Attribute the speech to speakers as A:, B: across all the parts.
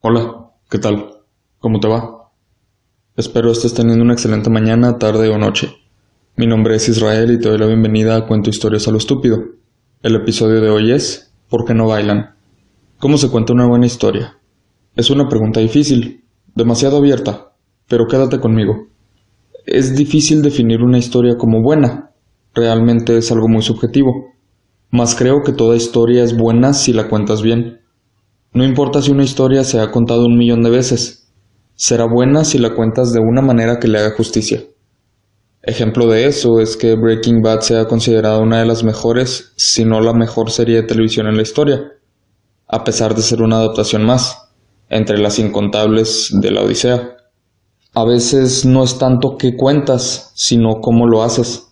A: Hola, ¿qué tal? ¿Cómo te va? Espero estés teniendo una excelente mañana, tarde o noche. Mi nombre es Israel y te doy la bienvenida a Cuento Historias a lo Estúpido. El episodio de hoy es ¿Por qué no bailan? ¿Cómo se cuenta una buena historia? Es una pregunta difícil, demasiado abierta, pero quédate conmigo. Es difícil definir una historia como buena, realmente es algo muy subjetivo, mas creo que toda historia es buena si la cuentas bien. No importa si una historia se ha contado un millón de veces, será buena si la cuentas de una manera que le haga justicia. Ejemplo de eso es que Breaking Bad sea considerada una de las mejores, si no la mejor serie de televisión en la historia, a pesar de ser una adaptación más, entre las incontables de la Odisea. A veces no es tanto qué cuentas, sino cómo lo haces.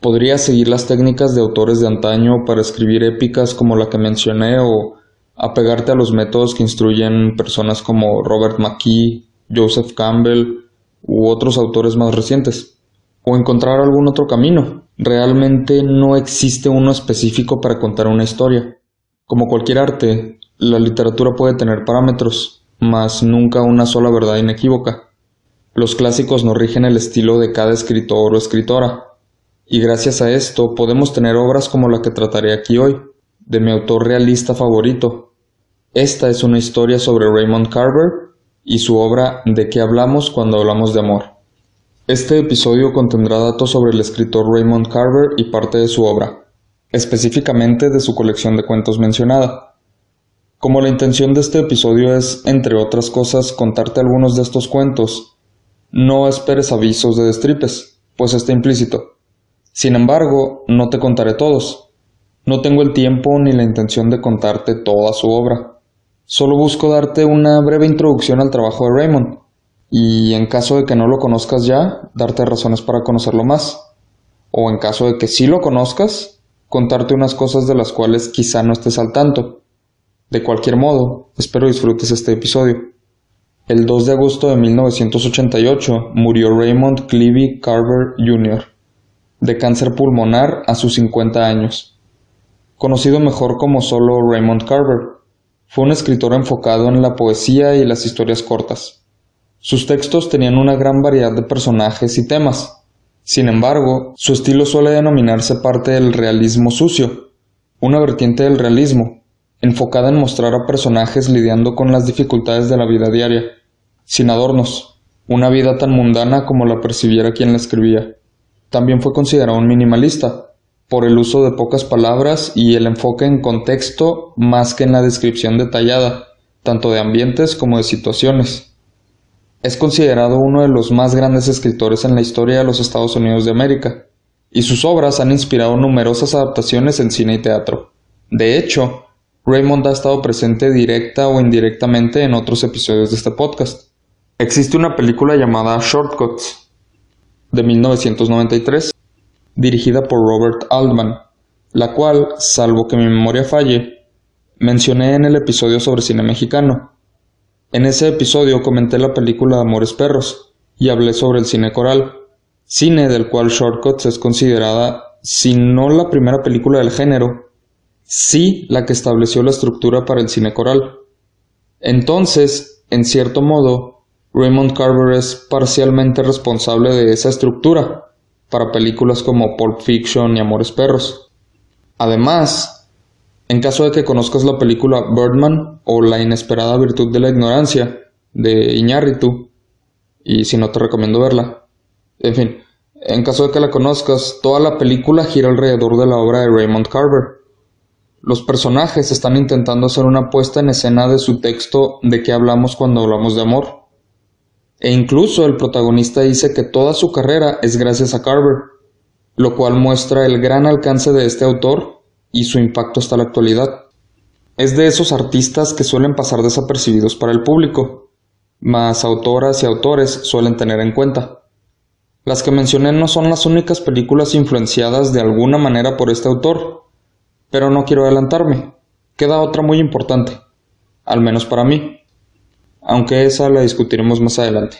A: Podrías seguir las técnicas de autores de antaño para escribir épicas como la que mencioné o apegarte a los métodos que instruyen personas como Robert McKee, Joseph Campbell u otros autores más recientes, o encontrar algún otro camino. Realmente no existe uno específico para contar una historia. Como cualquier arte, la literatura puede tener parámetros, mas nunca una sola verdad inequívoca. Los clásicos nos rigen el estilo de cada escritor o escritora, y gracias a esto podemos tener obras como la que trataré aquí hoy, de mi autor realista favorito. Esta es una historia sobre Raymond Carver y su obra De qué hablamos cuando hablamos de amor. Este episodio contendrá datos sobre el escritor Raymond Carver y parte de su obra, específicamente de su colección de cuentos mencionada. Como la intención de este episodio es, entre otras cosas, contarte algunos de estos cuentos, no esperes avisos de destripes, pues está implícito. Sin embargo, no te contaré todos, no tengo el tiempo ni la intención de contarte toda su obra. Solo busco darte una breve introducción al trabajo de Raymond, y en caso de que no lo conozcas ya, darte razones para conocerlo más. O en caso de que sí lo conozcas, contarte unas cosas de las cuales quizá no estés al tanto. De cualquier modo, espero disfrutes este episodio. El 2 de agosto de 1988 murió Raymond Cleavy Carver Jr. de cáncer pulmonar a sus 50 años conocido mejor como solo Raymond Carver. Fue un escritor enfocado en la poesía y las historias cortas. Sus textos tenían una gran variedad de personajes y temas. Sin embargo, su estilo suele denominarse parte del realismo sucio, una vertiente del realismo, enfocada en mostrar a personajes lidiando con las dificultades de la vida diaria, sin adornos, una vida tan mundana como la percibiera quien la escribía. También fue considerado un minimalista, por el uso de pocas palabras y el enfoque en contexto más que en la descripción detallada, tanto de ambientes como de situaciones. Es considerado uno de los más grandes escritores en la historia de los Estados Unidos de América, y sus obras han inspirado numerosas adaptaciones en cine y teatro. De hecho, Raymond ha estado presente directa o indirectamente en otros episodios de este podcast. Existe una película llamada Shortcuts, de 1993, dirigida por Robert Altman, la cual, salvo que mi memoria falle, mencioné en el episodio sobre cine mexicano. En ese episodio comenté la película Amores Perros y hablé sobre el cine coral, cine del cual Shortcuts es considerada, si no la primera película del género, sí la que estableció la estructura para el cine coral. Entonces, en cierto modo, Raymond Carver es parcialmente responsable de esa estructura, para películas como Pulp Fiction y Amores Perros. Además, en caso de que conozcas la película Birdman o La inesperada virtud de la ignorancia de Iñárritu, y si no te recomiendo verla. En fin, en caso de que la conozcas, toda la película gira alrededor de la obra de Raymond Carver. Los personajes están intentando hacer una puesta en escena de su texto de qué hablamos cuando hablamos de amor. E incluso el protagonista dice que toda su carrera es gracias a Carver, lo cual muestra el gran alcance de este autor y su impacto hasta la actualidad. Es de esos artistas que suelen pasar desapercibidos para el público, mas autoras y autores suelen tener en cuenta. Las que mencioné no son las únicas películas influenciadas de alguna manera por este autor, pero no quiero adelantarme. Queda otra muy importante, al menos para mí aunque esa la discutiremos más adelante.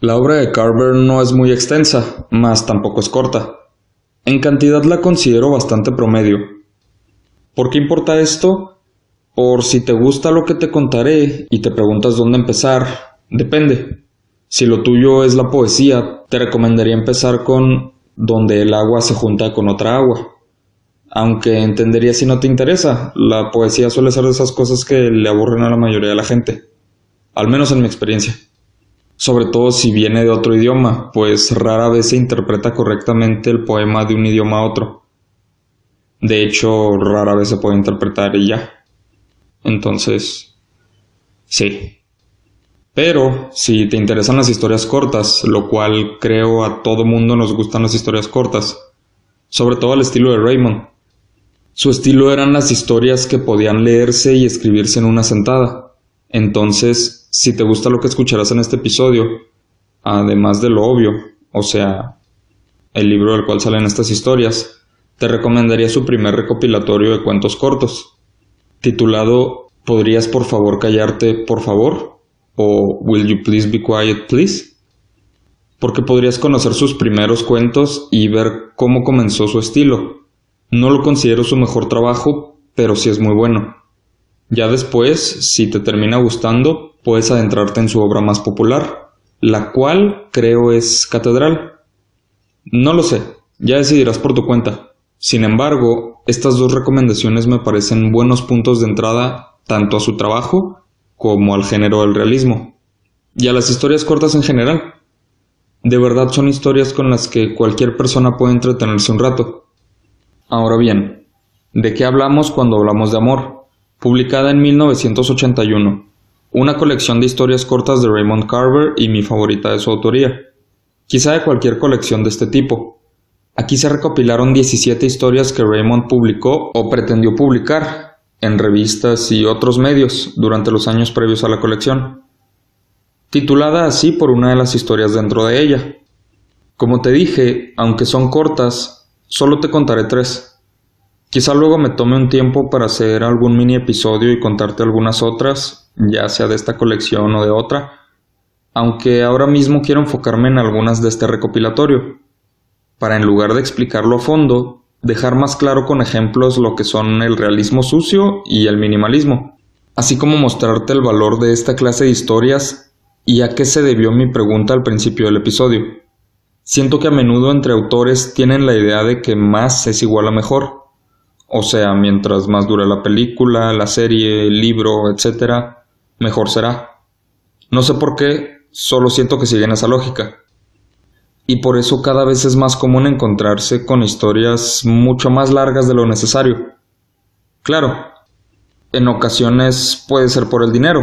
A: La obra de Carver no es muy extensa, mas tampoco es corta. En cantidad la considero bastante promedio. ¿Por qué importa esto? Por si te gusta lo que te contaré y te preguntas dónde empezar, depende. Si lo tuyo es la poesía, te recomendaría empezar con donde el agua se junta con otra agua. Aunque entendería si no te interesa, la poesía suele ser de esas cosas que le aburren a la mayoría de la gente, al menos en mi experiencia. Sobre todo si viene de otro idioma, pues rara vez se interpreta correctamente el poema de un idioma a otro. De hecho, rara vez se puede interpretar y ya. Entonces, sí. Pero si te interesan las historias cortas, lo cual creo a todo mundo nos gustan las historias cortas, sobre todo al estilo de Raymond, su estilo eran las historias que podían leerse y escribirse en una sentada. Entonces, si te gusta lo que escucharás en este episodio, además de lo obvio, o sea, el libro del cual salen estas historias, te recomendaría su primer recopilatorio de cuentos cortos, titulado ¿Podrías por favor callarte, por favor? o Will you please be quiet, please? Porque podrías conocer sus primeros cuentos y ver cómo comenzó su estilo, no lo considero su mejor trabajo, pero sí es muy bueno. Ya después, si te termina gustando, puedes adentrarte en su obra más popular, la cual creo es Catedral. No lo sé, ya decidirás por tu cuenta. Sin embargo, estas dos recomendaciones me parecen buenos puntos de entrada tanto a su trabajo como al género del realismo, y a las historias cortas en general. De verdad son historias con las que cualquier persona puede entretenerse un rato. Ahora bien, ¿de qué hablamos cuando hablamos de amor? Publicada en 1981, una colección de historias cortas de Raymond Carver y mi favorita de su autoría. Quizá de cualquier colección de este tipo. Aquí se recopilaron 17 historias que Raymond publicó o pretendió publicar en revistas y otros medios durante los años previos a la colección, titulada así por una de las historias dentro de ella. Como te dije, aunque son cortas, Solo te contaré tres. Quizá luego me tome un tiempo para hacer algún mini episodio y contarte algunas otras, ya sea de esta colección o de otra, aunque ahora mismo quiero enfocarme en algunas de este recopilatorio, para en lugar de explicarlo a fondo, dejar más claro con ejemplos lo que son el realismo sucio y el minimalismo, así como mostrarte el valor de esta clase de historias y a qué se debió mi pregunta al principio del episodio. Siento que a menudo entre autores tienen la idea de que más es igual a mejor. O sea, mientras más dure la película, la serie, el libro, etc., mejor será. No sé por qué, solo siento que siguen esa lógica. Y por eso cada vez es más común encontrarse con historias mucho más largas de lo necesario. Claro, en ocasiones puede ser por el dinero,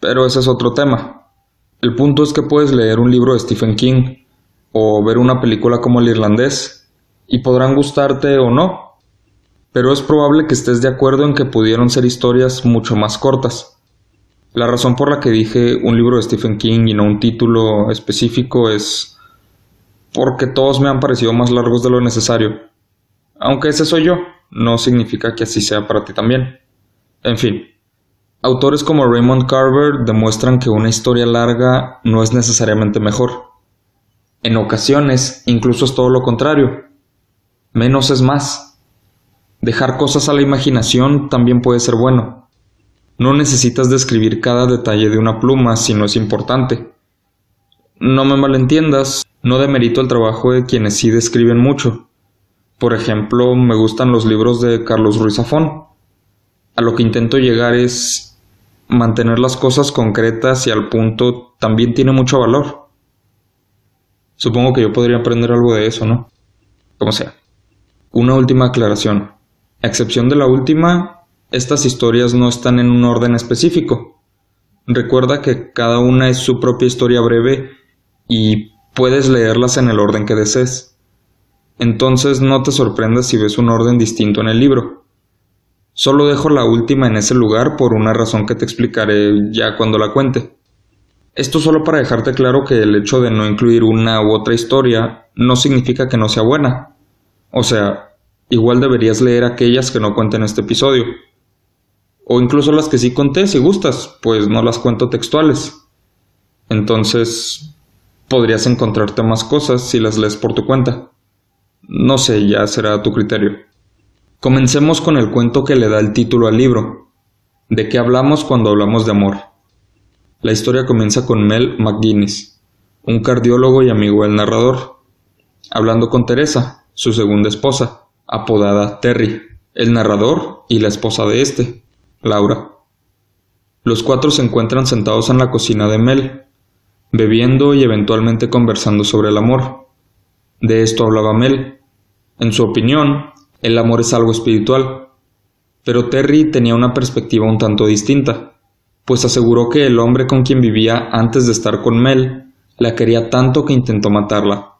A: pero ese es otro tema. El punto es que puedes leer un libro de Stephen King o ver una película como el irlandés, y podrán gustarte o no, pero es probable que estés de acuerdo en que pudieron ser historias mucho más cortas. La razón por la que dije un libro de Stephen King y no un título específico es porque todos me han parecido más largos de lo necesario. Aunque ese soy yo, no significa que así sea para ti también. En fin, autores como Raymond Carver demuestran que una historia larga no es necesariamente mejor. En ocasiones, incluso es todo lo contrario. Menos es más. Dejar cosas a la imaginación también puede ser bueno. No necesitas describir cada detalle de una pluma si no es importante. No me malentiendas, no demerito el trabajo de quienes sí describen mucho. Por ejemplo, me gustan los libros de Carlos Ruiz Zafón. A lo que intento llegar es mantener las cosas concretas y al punto también tiene mucho valor. Supongo que yo podría aprender algo de eso, ¿no? Como sea. Una última aclaración. A excepción de la última, estas historias no están en un orden específico. Recuerda que cada una es su propia historia breve y puedes leerlas en el orden que desees. Entonces no te sorprendas si ves un orden distinto en el libro. Solo dejo la última en ese lugar por una razón que te explicaré ya cuando la cuente. Esto solo para dejarte claro que el hecho de no incluir una u otra historia no significa que no sea buena. O sea, igual deberías leer aquellas que no cuenten este episodio. O incluso las que sí conté si gustas, pues no las cuento textuales. Entonces, podrías encontrarte más cosas si las lees por tu cuenta. No sé, ya será tu criterio. Comencemos con el cuento que le da el título al libro. ¿De qué hablamos cuando hablamos de amor? La historia comienza con Mel McGuinness, un cardiólogo y amigo del narrador, hablando con Teresa, su segunda esposa, apodada Terry, el narrador y la esposa de este, Laura. Los cuatro se encuentran sentados en la cocina de Mel, bebiendo y eventualmente conversando sobre el amor. De esto hablaba Mel. En su opinión, el amor es algo espiritual, pero Terry tenía una perspectiva un tanto distinta, pues aseguró que el hombre con quien vivía antes de estar con Mel la quería tanto que intentó matarla.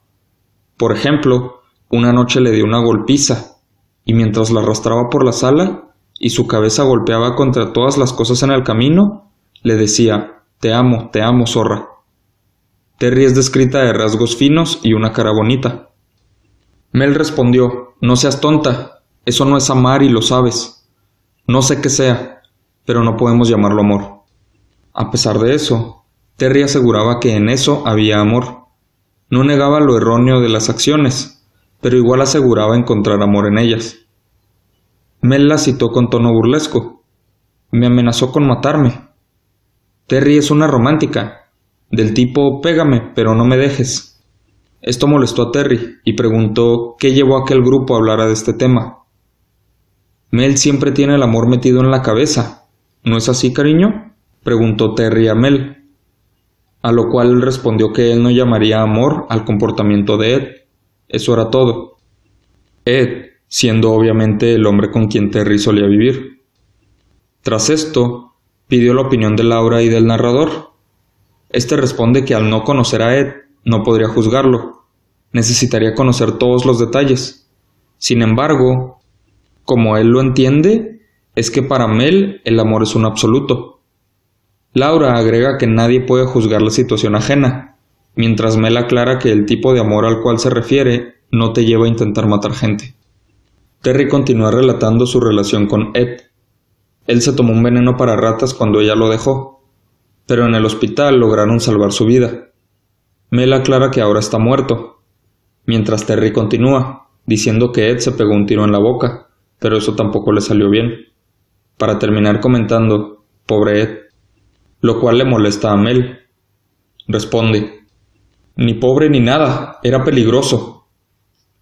A: Por ejemplo, una noche le dio una golpiza, y mientras la arrastraba por la sala y su cabeza golpeaba contra todas las cosas en el camino, le decía Te amo, te amo, zorra. Terry es descrita de rasgos finos y una cara bonita. Mel respondió No seas tonta, eso no es amar y lo sabes. No sé qué sea, pero no podemos llamarlo amor. A pesar de eso, Terry aseguraba que en eso había amor. No negaba lo erróneo de las acciones, pero igual aseguraba encontrar amor en ellas. Mel la citó con tono burlesco. Me amenazó con matarme. Terry es una romántica, del tipo pégame, pero no me dejes. Esto molestó a Terry y preguntó qué llevó a que el grupo hablara de este tema. Mel siempre tiene el amor metido en la cabeza. ¿No es así, cariño? preguntó Terry a Mel. A lo cual respondió que él no llamaría amor al comportamiento de Ed. Eso era todo. Ed, siendo obviamente el hombre con quien Terry solía vivir. Tras esto, pidió la opinión de Laura y del narrador. Este responde que al no conocer a Ed, no podría juzgarlo. Necesitaría conocer todos los detalles. Sin embargo, como él lo entiende, es que para Mel el amor es un absoluto. Laura agrega que nadie puede juzgar la situación ajena, mientras Mel aclara que el tipo de amor al cual se refiere no te lleva a intentar matar gente. Terry continúa relatando su relación con Ed. Él se tomó un veneno para ratas cuando ella lo dejó, pero en el hospital lograron salvar su vida. Mel aclara que ahora está muerto, mientras Terry continúa, diciendo que Ed se pegó un tiro en la boca, pero eso tampoco le salió bien. Para terminar comentando, pobre Ed, lo cual le molesta a Mel. Responde, ni pobre ni nada, era peligroso.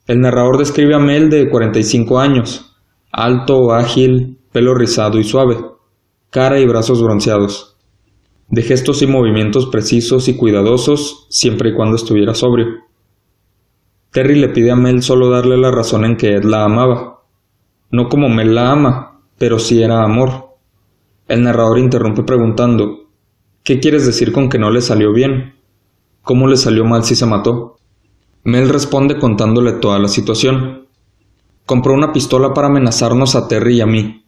A: El narrador describe a Mel de 45 años, alto, ágil, pelo rizado y suave, cara y brazos bronceados, de gestos y movimientos precisos y cuidadosos siempre y cuando estuviera sobrio. Terry le pide a Mel solo darle la razón en que Ed la amaba, no como Mel la ama, pero sí era amor. El narrador interrumpe preguntando, ¿qué quieres decir con que no le salió bien? ¿Cómo le salió mal si se mató? Mel responde contándole toda la situación. Compró una pistola para amenazarnos a Terry y a mí.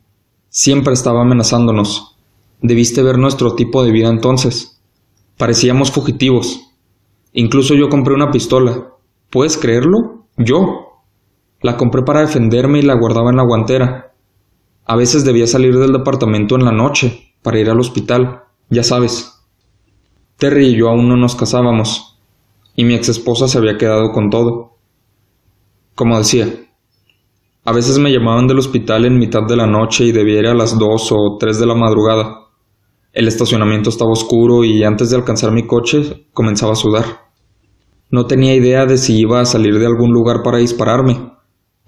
A: Siempre estaba amenazándonos. Debiste ver nuestro tipo de vida entonces. Parecíamos fugitivos. Incluso yo compré una pistola. ¿Puedes creerlo? Yo. La compré para defenderme y la guardaba en la guantera. A veces debía salir del departamento en la noche para ir al hospital, ya sabes. Terry y yo aún no nos casábamos, y mi ex esposa se había quedado con todo. Como decía, a veces me llamaban del hospital en mitad de la noche y debía ir a las dos o tres de la madrugada. El estacionamiento estaba oscuro y antes de alcanzar mi coche comenzaba a sudar. No tenía idea de si iba a salir de algún lugar para dispararme.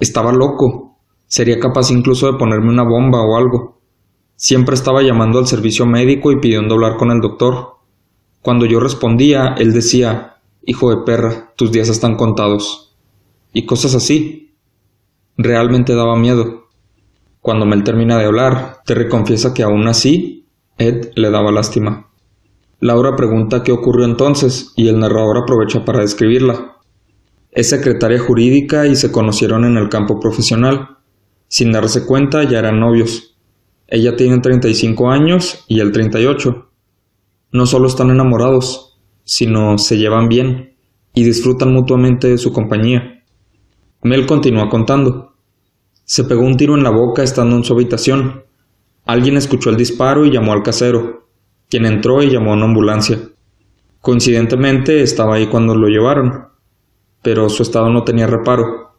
A: Estaba loco. Sería capaz incluso de ponerme una bomba o algo. Siempre estaba llamando al servicio médico y pidiendo hablar con el doctor. Cuando yo respondía, él decía, Hijo de perra, tus días están contados. Y cosas así. Realmente daba miedo. Cuando Mel termina de hablar, Terry confiesa que aún así, Ed le daba lástima. Laura pregunta qué ocurrió entonces y el narrador aprovecha para describirla. Es secretaria jurídica y se conocieron en el campo profesional. Sin darse cuenta ya eran novios. Ella tiene 35 años y él 38. No solo están enamorados, sino se llevan bien y disfrutan mutuamente de su compañía. Mel continúa contando. Se pegó un tiro en la boca estando en su habitación. Alguien escuchó el disparo y llamó al casero, quien entró y llamó a una ambulancia. Coincidentemente estaba ahí cuando lo llevaron pero su estado no tenía reparo.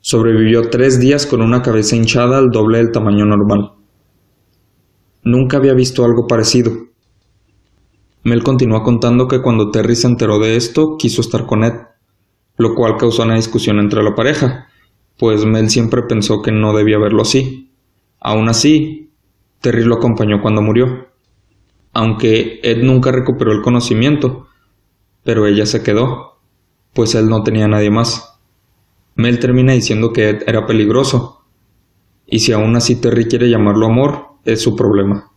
A: Sobrevivió tres días con una cabeza hinchada al doble del tamaño normal. Nunca había visto algo parecido. Mel continuó contando que cuando Terry se enteró de esto, quiso estar con Ed, lo cual causó una discusión entre la pareja, pues Mel siempre pensó que no debía verlo así. Aún así, Terry lo acompañó cuando murió, aunque Ed nunca recuperó el conocimiento, pero ella se quedó, pues él no tenía nadie más. Mel termina diciendo que Ed era peligroso, y si aún así Terry quiere llamarlo amor, es su problema.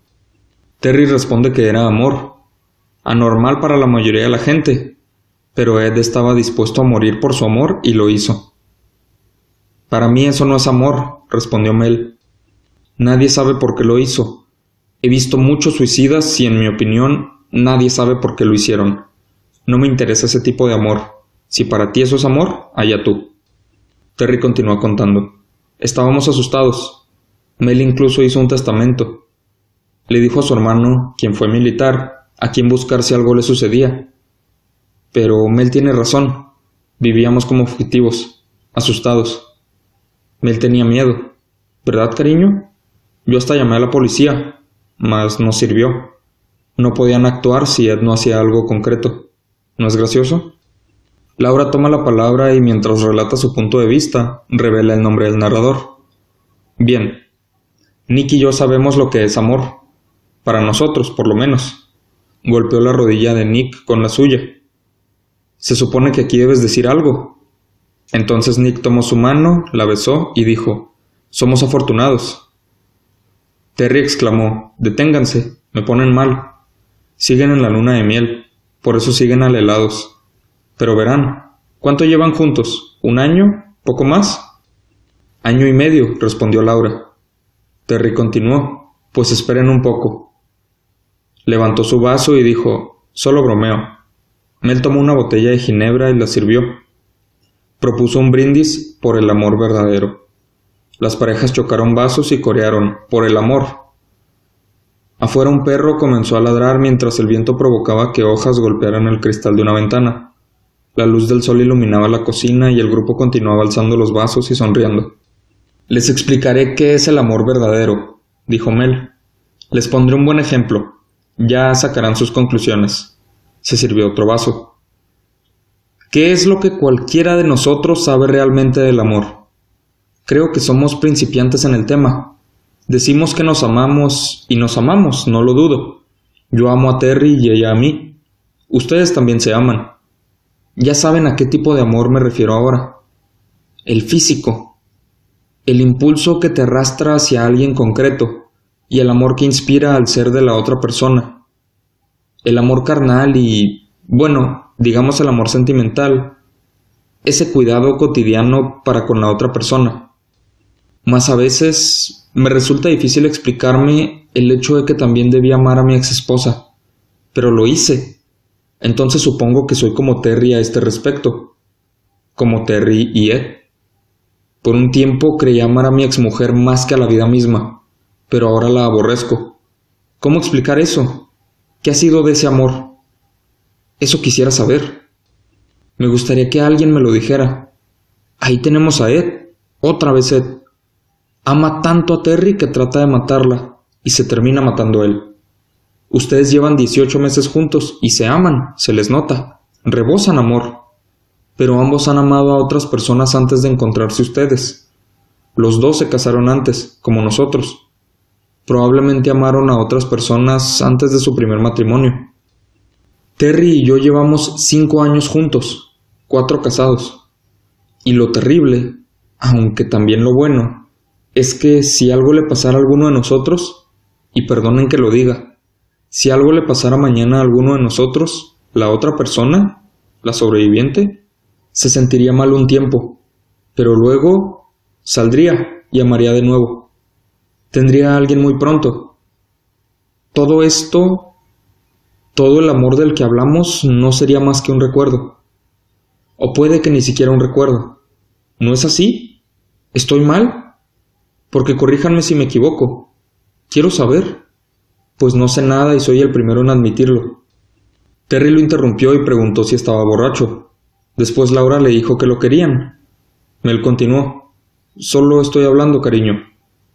A: Terry responde que era amor, anormal para la mayoría de la gente, pero Ed estaba dispuesto a morir por su amor y lo hizo. Para mí eso no es amor, respondió Mel. Nadie sabe por qué lo hizo. He visto muchos suicidas y en mi opinión nadie sabe por qué lo hicieron. No me interesa ese tipo de amor. Si para ti eso es amor, allá tú. Terry continuó contando. Estábamos asustados. Mel incluso hizo un testamento. Le dijo a su hermano, quien fue militar, a quien buscar si algo le sucedía. Pero Mel tiene razón. Vivíamos como fugitivos, asustados. Mel tenía miedo. ¿Verdad, cariño? Yo hasta llamé a la policía, mas no sirvió. No podían actuar si Ed no hacía algo concreto. ¿No es gracioso? Laura toma la palabra y mientras relata su punto de vista, revela el nombre del narrador. Bien, Nick y yo sabemos lo que es amor. Para nosotros, por lo menos. Golpeó la rodilla de Nick con la suya. Se supone que aquí debes decir algo, entonces Nick tomó su mano, la besó y dijo Somos afortunados. Terry exclamó Deténganse, me ponen mal. Siguen en la luna de miel, por eso siguen alelados. Pero verán, ¿cuánto llevan juntos? ¿Un año? ¿Poco más? Año y medio, respondió Laura. Terry continuó, pues esperen un poco. Levantó su vaso y dijo, solo bromeo. Mel tomó una botella de ginebra y la sirvió propuso un brindis por el amor verdadero. Las parejas chocaron vasos y corearon por el amor. Afuera un perro comenzó a ladrar mientras el viento provocaba que hojas golpearan el cristal de una ventana. La luz del sol iluminaba la cocina y el grupo continuaba alzando los vasos y sonriendo. Les explicaré qué es el amor verdadero, dijo Mel. Les pondré un buen ejemplo. Ya sacarán sus conclusiones. Se sirvió otro vaso. ¿Qué es lo que cualquiera de nosotros sabe realmente del amor? Creo que somos principiantes en el tema. Decimos que nos amamos y nos amamos, no lo dudo. Yo amo a Terry y ella a mí. Ustedes también se aman. Ya saben a qué tipo de amor me refiero ahora. El físico. El impulso que te arrastra hacia alguien concreto y el amor que inspira al ser de la otra persona. El amor carnal y, bueno, digamos el amor sentimental, ese cuidado cotidiano para con la otra persona. Más a veces me resulta difícil explicarme el hecho de que también debía amar a mi ex esposa, pero lo hice. Entonces supongo que soy como Terry a este respecto, como Terry y Ed. Por un tiempo creí amar a mi exmujer más que a la vida misma, pero ahora la aborrezco. ¿Cómo explicar eso? ¿Qué ha sido de ese amor? Eso quisiera saber. Me gustaría que alguien me lo dijera. Ahí tenemos a Ed. Otra vez Ed. Ama tanto a Terry que trata de matarla y se termina matando a él. Ustedes llevan 18 meses juntos y se aman, se les nota, rebosan amor. Pero ambos han amado a otras personas antes de encontrarse ustedes. Los dos se casaron antes, como nosotros. Probablemente amaron a otras personas antes de su primer matrimonio. Terry y yo llevamos cinco años juntos, cuatro casados. Y lo terrible, aunque también lo bueno, es que si algo le pasara a alguno de nosotros, y perdonen que lo diga, si algo le pasara mañana a alguno de nosotros, la otra persona, la sobreviviente, se sentiría mal un tiempo, pero luego saldría y amaría de nuevo. Tendría a alguien muy pronto. Todo esto todo el amor del que hablamos no sería más que un recuerdo. O puede que ni siquiera un recuerdo. ¿No es así? ¿Estoy mal? Porque corríjanme si me equivoco. Quiero saber. Pues no sé nada y soy el primero en admitirlo. Terry lo interrumpió y preguntó si estaba borracho. Después Laura le dijo que lo querían. Mel continuó. Solo estoy hablando, cariño.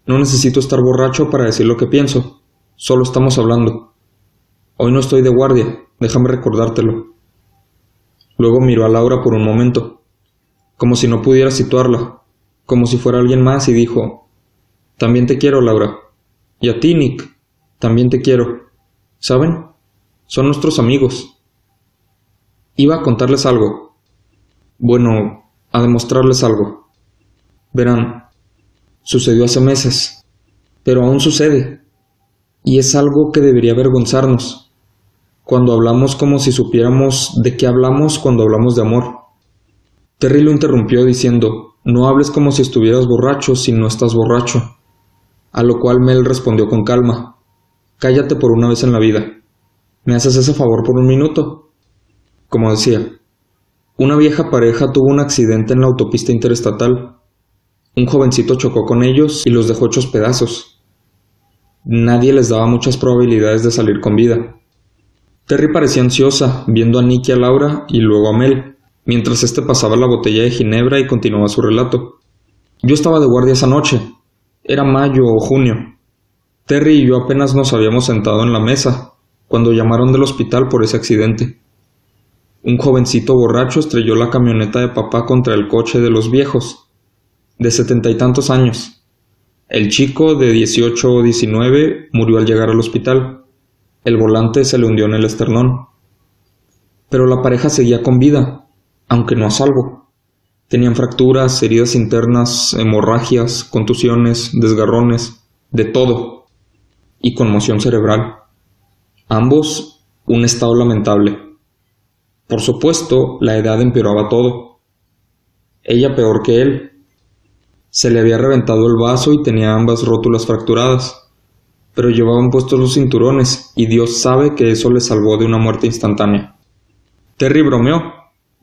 A: No necesito estar borracho para decir lo que pienso.
B: Solo estamos hablando. Hoy no estoy de guardia, déjame recordártelo. Luego miró a Laura por un momento, como si no pudiera situarla, como si fuera alguien más, y dijo, También te quiero, Laura. Y a ti, Nick, también te quiero. ¿Saben? Son nuestros amigos. Iba a contarles algo. Bueno, a demostrarles algo. Verán, sucedió hace meses, pero aún sucede, y es algo que debería avergonzarnos, cuando hablamos como si supiéramos de qué hablamos cuando hablamos de amor. Terry lo interrumpió diciendo, no hables como si estuvieras borracho si no estás borracho. A lo cual Mel respondió con calma, cállate por una vez en la vida. ¿Me haces ese favor por un minuto? Como decía, una vieja pareja tuvo un accidente en la autopista interestatal. Un jovencito chocó con ellos y los dejó hechos pedazos. Nadie les daba muchas probabilidades de salir con vida. Terry parecía ansiosa, viendo a Nick y a Laura y luego a Mel, mientras éste pasaba la botella de ginebra y continuaba su relato. Yo estaba de guardia esa noche. Era mayo o junio. Terry y yo apenas nos habíamos sentado en la mesa, cuando llamaron del hospital por ese accidente. Un jovencito borracho estrelló la camioneta de papá contra el coche de los viejos, de setenta y tantos años. El chico, de dieciocho o diecinueve, murió al llegar al hospital. El volante se le hundió en el esternón. Pero la pareja seguía con vida, aunque no a salvo. Tenían fracturas, heridas internas, hemorragias, contusiones, desgarrones, de todo, y conmoción cerebral. Ambos un estado lamentable. Por supuesto, la edad empeoraba todo. Ella peor que él. Se le había reventado el vaso y tenía ambas rótulas fracturadas, pero llevaban puestos los cinturones y Dios sabe que eso le salvó de una muerte instantánea. Terry bromeó,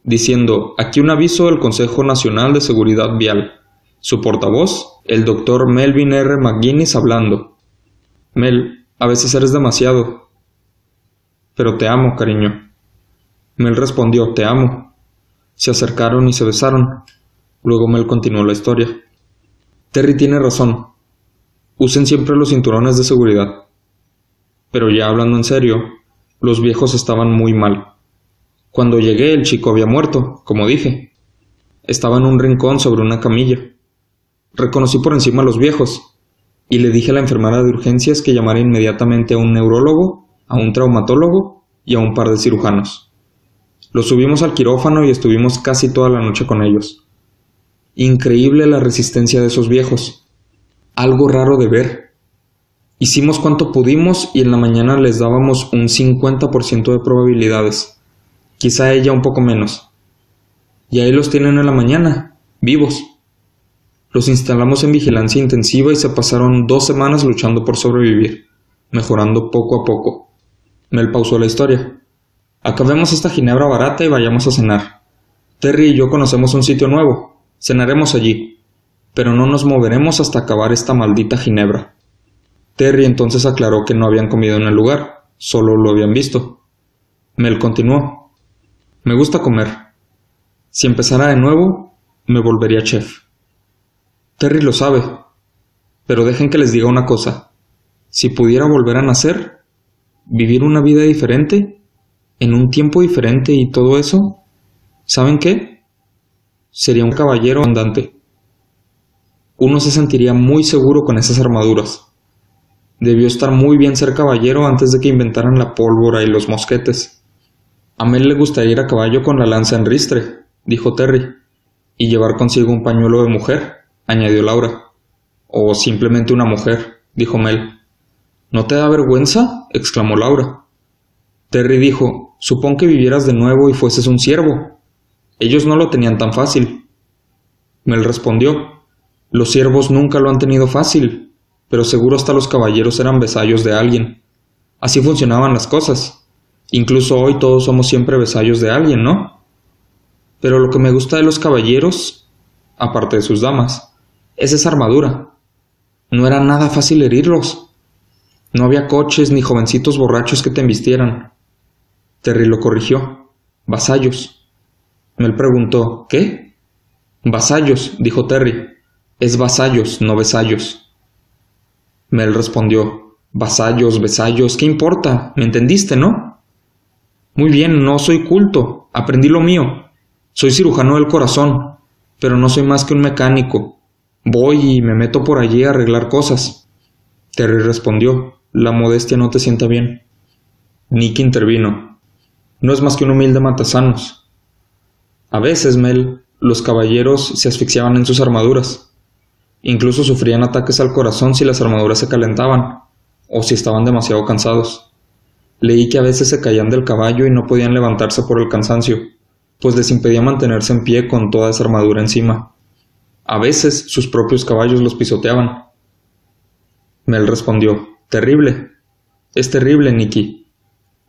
B: diciendo, aquí un aviso del Consejo Nacional de Seguridad Vial. Su portavoz, el doctor Melvin R. McGuinness, hablando. Mel, a veces eres demasiado. Pero te amo, cariño. Mel respondió Te amo. Se acercaron y se besaron. Luego Mel continuó la historia. Terry tiene razón. Usen siempre los cinturones de seguridad. Pero ya hablando en serio, los viejos estaban muy mal. Cuando llegué el chico había muerto, como dije. Estaba en un rincón sobre una camilla. Reconocí por encima a los viejos, y le dije a la enfermera de urgencias que llamara inmediatamente a un neurólogo, a un traumatólogo y a un par de cirujanos. Los subimos al quirófano y estuvimos casi toda la noche con ellos. Increíble la resistencia de esos viejos. Algo raro de ver. Hicimos cuanto pudimos y en la mañana les dábamos un 50% de probabilidades. Quizá ella un poco menos. Y ahí los tienen en la mañana, vivos. Los instalamos en vigilancia intensiva y se pasaron dos semanas luchando por sobrevivir, mejorando poco a poco. Mel pausó la historia. Acabemos esta ginebra barata y vayamos a cenar. Terry y yo conocemos un sitio nuevo. Cenaremos allí. Pero no nos moveremos hasta acabar esta maldita ginebra. Terry entonces aclaró que no habían comido en el lugar, solo lo habían visto. Mel continuó. Me gusta comer. Si empezara de nuevo, me volvería chef. Terry lo sabe. Pero dejen que les diga una cosa. Si pudiera volver a nacer, vivir una vida diferente, en un tiempo diferente y todo eso, ¿saben qué? Sería un caballero andante. Uno se sentiría muy seguro con esas armaduras. Debió estar muy bien ser caballero antes de que inventaran la pólvora y los mosquetes. A Mel le gustaría ir a caballo con la lanza en ristre, dijo Terry, y llevar consigo un pañuelo de mujer, añadió Laura. O simplemente una mujer, dijo Mel. ¿No te da vergüenza? exclamó Laura. Terry dijo, Supón que vivieras de nuevo y fueses un siervo. Ellos no lo tenían tan fácil. Mel respondió, Los siervos nunca lo han tenido fácil, pero seguro hasta los caballeros eran besallos de alguien. Así funcionaban las cosas. Incluso hoy todos somos siempre besallos de alguien, ¿no? Pero lo que me gusta de los caballeros, aparte de sus damas, es esa armadura. No era nada fácil herirlos. No había coches ni jovencitos borrachos que te embistieran. Terry lo corrigió. Vasallos. Mel preguntó ¿Qué? Vasallos, dijo Terry. Es vasallos, no vasallos. Mel respondió Vasallos, besallos, ¿qué importa? ¿Me entendiste, no? Muy bien, no soy culto, aprendí lo mío. Soy cirujano del corazón, pero no soy más que un mecánico. Voy y me meto por allí a arreglar cosas. Terry respondió, la modestia no te sienta bien. Nick intervino. No es más que un humilde matasanos. A veces, Mel, los caballeros se asfixiaban en sus armaduras. Incluso sufrían ataques al corazón si las armaduras se calentaban o si estaban demasiado cansados. Leí que a veces se caían del caballo y no podían levantarse por el cansancio, pues les impedía mantenerse en pie con toda esa armadura encima. A veces sus propios caballos los pisoteaban. Mel respondió, Terrible. Es terrible, Nicky.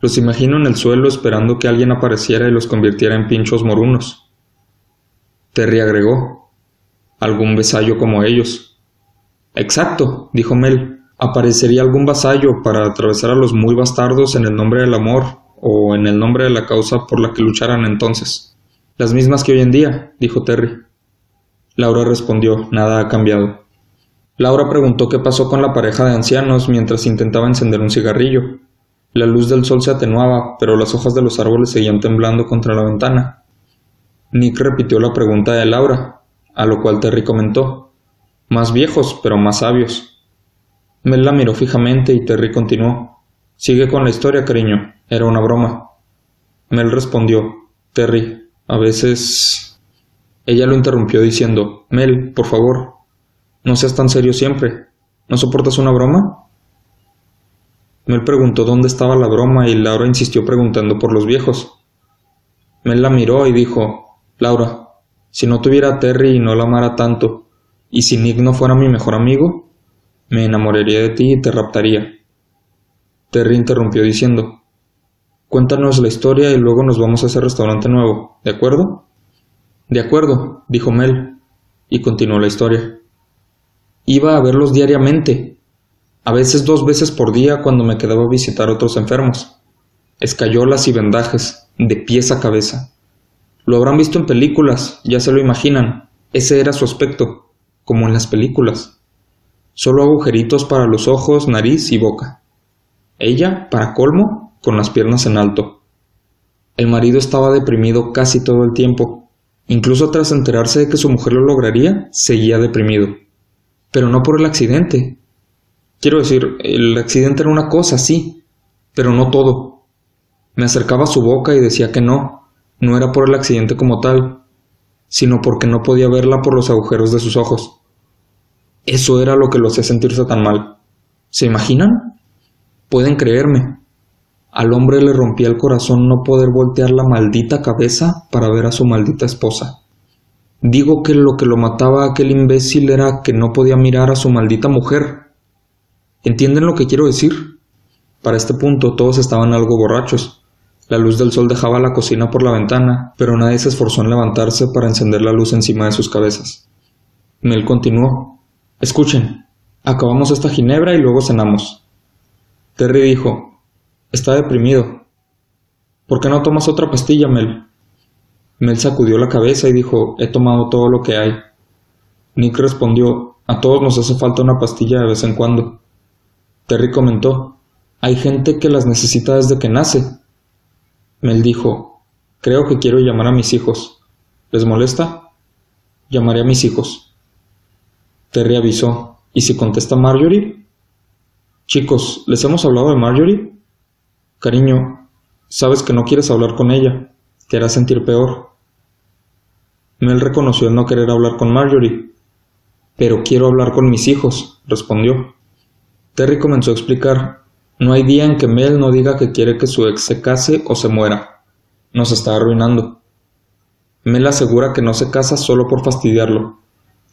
B: Los imagino en el suelo esperando que alguien apareciera y los convirtiera en pinchos morunos. Terry agregó, algún vasallo como ellos. Exacto, dijo Mel. Aparecería algún vasallo para atravesar a los muy bastardos en el nombre del amor o en el nombre de la causa por la que lucharan entonces. Las mismas que hoy en día, dijo Terry. Laura respondió, nada ha cambiado. Laura preguntó qué pasó con la pareja de ancianos mientras intentaba encender un cigarrillo. La luz del sol se atenuaba, pero las hojas de los árboles seguían temblando contra la ventana. Nick repitió la pregunta de Laura, a lo cual Terry comentó, más viejos, pero más sabios. Mel la miró fijamente y Terry continuó. Sigue con la historia, cariño. Era una broma. Mel respondió. Terry, a veces... Ella lo interrumpió diciendo, Mel, por favor, no seas tan serio siempre. ¿No soportas una broma? Mel preguntó dónde estaba la broma y Laura insistió preguntando por los viejos. Mel la miró y dijo, Laura, si no tuviera a Terry y no la amara tanto, y si Nick no fuera mi mejor amigo, me enamoraría de ti y te raptaría. Terry interrumpió diciendo, Cuéntanos la historia y luego nos vamos a ese restaurante nuevo, ¿de acuerdo? De acuerdo, dijo Mel, y continuó la historia. Iba a verlos diariamente, a veces dos veces por día cuando me quedaba a visitar otros enfermos. Escayolas y vendajes, de pies a cabeza. Lo habrán visto en películas, ya se lo imaginan. Ese era su aspecto, como en las películas solo agujeritos para los ojos, nariz y boca. Ella, para colmo, con las piernas en alto. El marido estaba deprimido casi todo el tiempo. Incluso tras enterarse de que su mujer lo lograría, seguía deprimido. Pero no por el accidente. Quiero decir, el accidente era una cosa, sí, pero no todo. Me acercaba a su boca y decía que no, no era por el accidente como tal, sino porque no podía verla por los agujeros de sus ojos. Eso era lo que lo hacía sentirse tan mal. ¿Se imaginan? Pueden creerme. Al hombre le rompía el corazón no poder voltear la maldita cabeza para ver a su maldita esposa. Digo que lo que lo mataba a aquel imbécil era que no podía mirar a su maldita mujer. ¿Entienden lo que quiero decir? Para este punto todos estaban algo borrachos. La luz del sol dejaba la cocina por la ventana, pero nadie se esforzó en levantarse para encender la luz encima de sus cabezas. Mel continuó. Escuchen, acabamos esta ginebra y luego cenamos. Terry dijo, está deprimido. ¿Por qué no tomas otra pastilla, Mel? Mel sacudió la cabeza y dijo, he tomado todo lo que hay. Nick respondió, a todos nos hace falta una pastilla de vez en cuando. Terry comentó, hay gente que las necesita desde que nace. Mel dijo, creo que quiero llamar a mis hijos. ¿Les molesta? Llamaré a mis hijos. Terry avisó. ¿Y si contesta Marjorie? Chicos, ¿les hemos hablado de Marjorie? Cariño, sabes que no quieres hablar con ella. Te hará sentir peor. Mel reconoció el no querer hablar con Marjorie. Pero quiero hablar con mis hijos, respondió. Terry comenzó a explicar. No hay día en que Mel no diga que quiere que su ex se case o se muera. Nos está arruinando. Mel asegura que no se casa solo por fastidiarlo,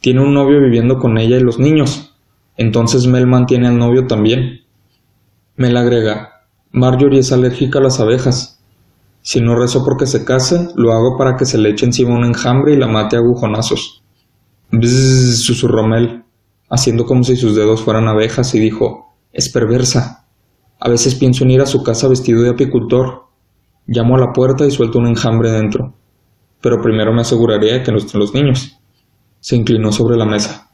B: tiene un novio viviendo con ella y los niños. Entonces Mel mantiene al novio también. Mel agrega, Marjorie es alérgica a las abejas. Si no rezo porque se case, lo hago para que se le eche encima un enjambre y la mate a agujonazos. Bzzz, susurró Mel, haciendo como si sus dedos fueran abejas, y dijo, es perversa. A veces pienso en ir a su casa vestido de apicultor. Llamo a la puerta y suelto un enjambre dentro. Pero primero me aseguraría de que no estén los niños. Se inclinó sobre la mesa.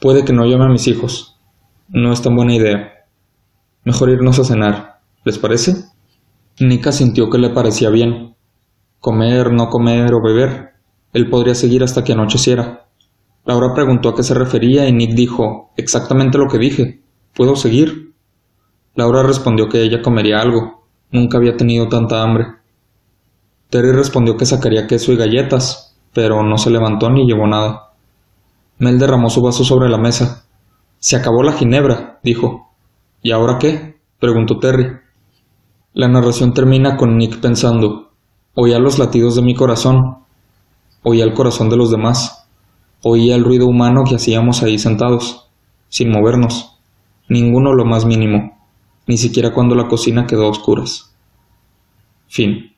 B: Puede que no llame a mis hijos. No es tan buena idea. Mejor irnos a cenar. ¿Les parece? Nika sintió que le parecía bien. Comer, no comer o beber. Él podría seguir hasta que anocheciera. Laura preguntó a qué se refería y Nick dijo exactamente lo que dije. ¿Puedo seguir? Laura respondió que ella comería algo. Nunca había tenido tanta hambre. Terry respondió que sacaría queso y galletas, pero no se levantó ni llevó nada. Mel derramó su vaso sobre la mesa. Se acabó la ginebra, dijo. ¿Y ahora qué? preguntó Terry. La narración termina con Nick pensando. Oía los latidos de mi corazón. Oía el corazón de los demás. Oía el ruido humano que hacíamos ahí sentados, sin movernos. Ninguno lo más mínimo, ni siquiera cuando la cocina quedó a oscuras. Fin.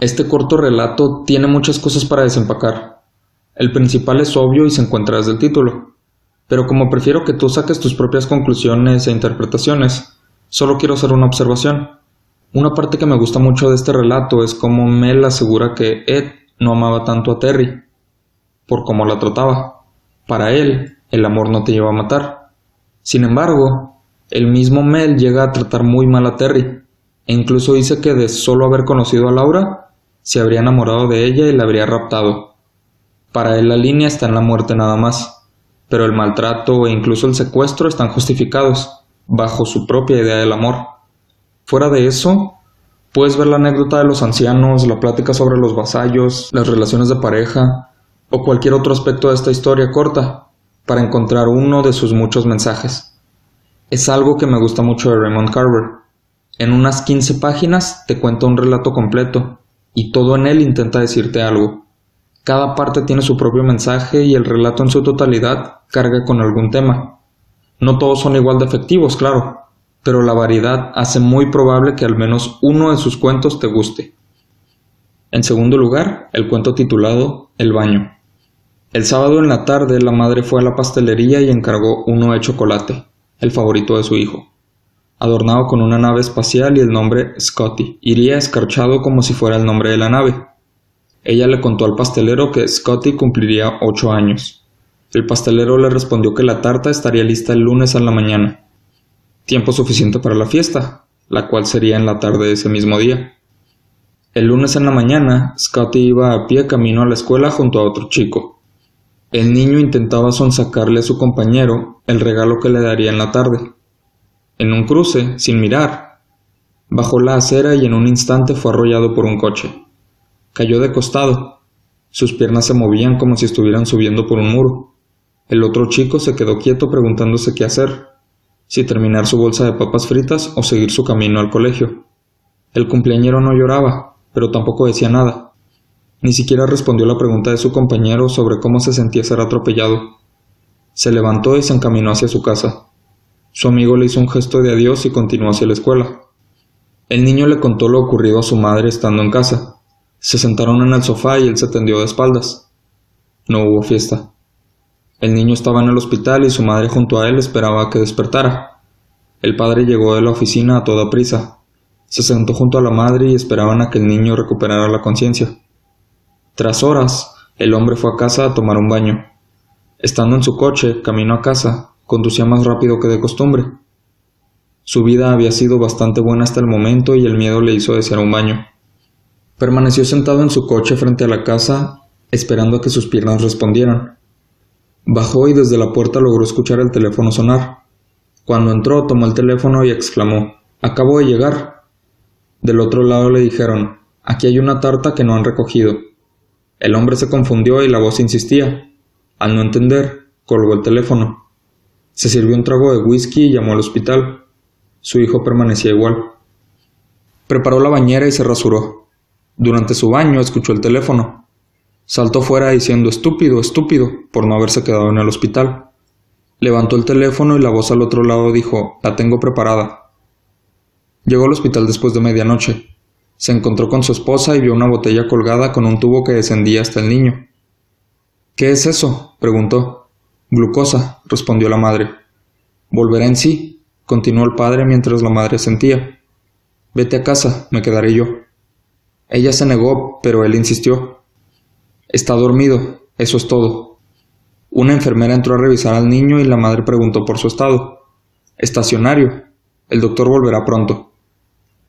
B: Este corto relato tiene muchas cosas para desempacar. El principal es obvio y se encuentra desde el título. Pero como prefiero que tú saques tus propias conclusiones e interpretaciones, solo quiero hacer una observación. Una parte que me gusta mucho de este relato es cómo Mel asegura que Ed no amaba tanto a Terry, por cómo la trataba. Para él, el amor no te lleva a matar. Sin embargo, el mismo Mel llega a tratar muy mal a Terry, e incluso dice que de solo haber conocido a Laura, se habría enamorado de ella y la habría raptado. Para él la línea está en la muerte nada más, pero el maltrato e incluso el secuestro están justificados, bajo su propia idea del amor. Fuera de eso, puedes ver la anécdota de los ancianos, la plática sobre los vasallos, las relaciones de pareja, o cualquier otro aspecto de esta historia corta, para encontrar uno de sus muchos mensajes. Es algo que me gusta mucho de Raymond Carver. En unas 15 páginas te cuenta un relato completo, y todo en él intenta decirte algo. Cada parte tiene su propio mensaje y el relato en su totalidad carga con algún tema. No todos son igual de efectivos, claro, pero la variedad hace muy probable que al menos uno de sus cuentos te guste. En segundo lugar, el cuento titulado El baño. El sábado en la tarde la madre fue a la pastelería y encargó uno de chocolate, el favorito de su hijo adornado con una nave espacial y el nombre Scotty. Iría escarchado como si fuera el nombre de la nave. Ella le contó al pastelero que Scotty cumpliría ocho años. El pastelero le respondió que la tarta estaría lista el lunes a la mañana. Tiempo suficiente para la fiesta, la cual sería en la tarde de ese mismo día. El lunes en la mañana, Scotty iba a pie camino a la escuela junto a otro chico. El niño intentaba sonsacarle a su compañero el regalo que le daría en la tarde en un cruce, sin mirar. Bajó la acera y en un instante fue arrollado por un coche. Cayó de costado. Sus piernas se movían como si estuvieran subiendo por un muro. El otro chico se quedó quieto preguntándose qué hacer, si terminar su bolsa de papas fritas o seguir su camino al colegio. El cumpleañero no lloraba, pero tampoco decía nada. Ni siquiera respondió la pregunta de su compañero sobre cómo se sentía ser atropellado. Se levantó y se encaminó hacia su casa. Su amigo le hizo un gesto de adiós y continuó hacia la escuela. El niño le contó lo ocurrido a su madre estando en casa. Se sentaron en el sofá y él se tendió de espaldas. No hubo fiesta. El niño estaba en el hospital y su madre junto a él esperaba que despertara. El padre llegó de la oficina a toda prisa. Se sentó junto a la madre y esperaban a que el niño recuperara la conciencia. Tras horas, el hombre fue a casa a tomar un baño. Estando en su coche, camino a casa, Conducía más rápido que de costumbre. Su vida había sido bastante buena hasta el momento y el miedo le hizo desear un baño. Permaneció sentado en su coche frente a la casa, esperando a que sus piernas respondieran. Bajó y desde la puerta logró escuchar el teléfono sonar. Cuando entró, tomó el teléfono y exclamó Acabo de llegar. Del otro lado le dijeron Aquí hay una tarta que no han recogido. El hombre se confundió y la voz insistía. Al no entender, colgó el teléfono. Se sirvió un trago de whisky y llamó al hospital. Su hijo permanecía igual. Preparó la bañera y se rasuró. Durante su baño escuchó el teléfono. Saltó fuera diciendo estúpido, estúpido, por no haberse quedado en el hospital. Levantó el teléfono y la voz al otro lado dijo La tengo preparada. Llegó al hospital después de medianoche. Se encontró con su esposa y vio una botella colgada con un tubo que descendía hasta el niño. ¿Qué es eso? preguntó. Glucosa, respondió la madre. Volverá en sí, continuó el padre mientras la madre sentía. Vete a casa, me quedaré yo. Ella se negó, pero él insistió. Está dormido, eso es todo. Una enfermera entró a revisar al niño y la madre preguntó por su estado. Estacionario. El doctor volverá pronto.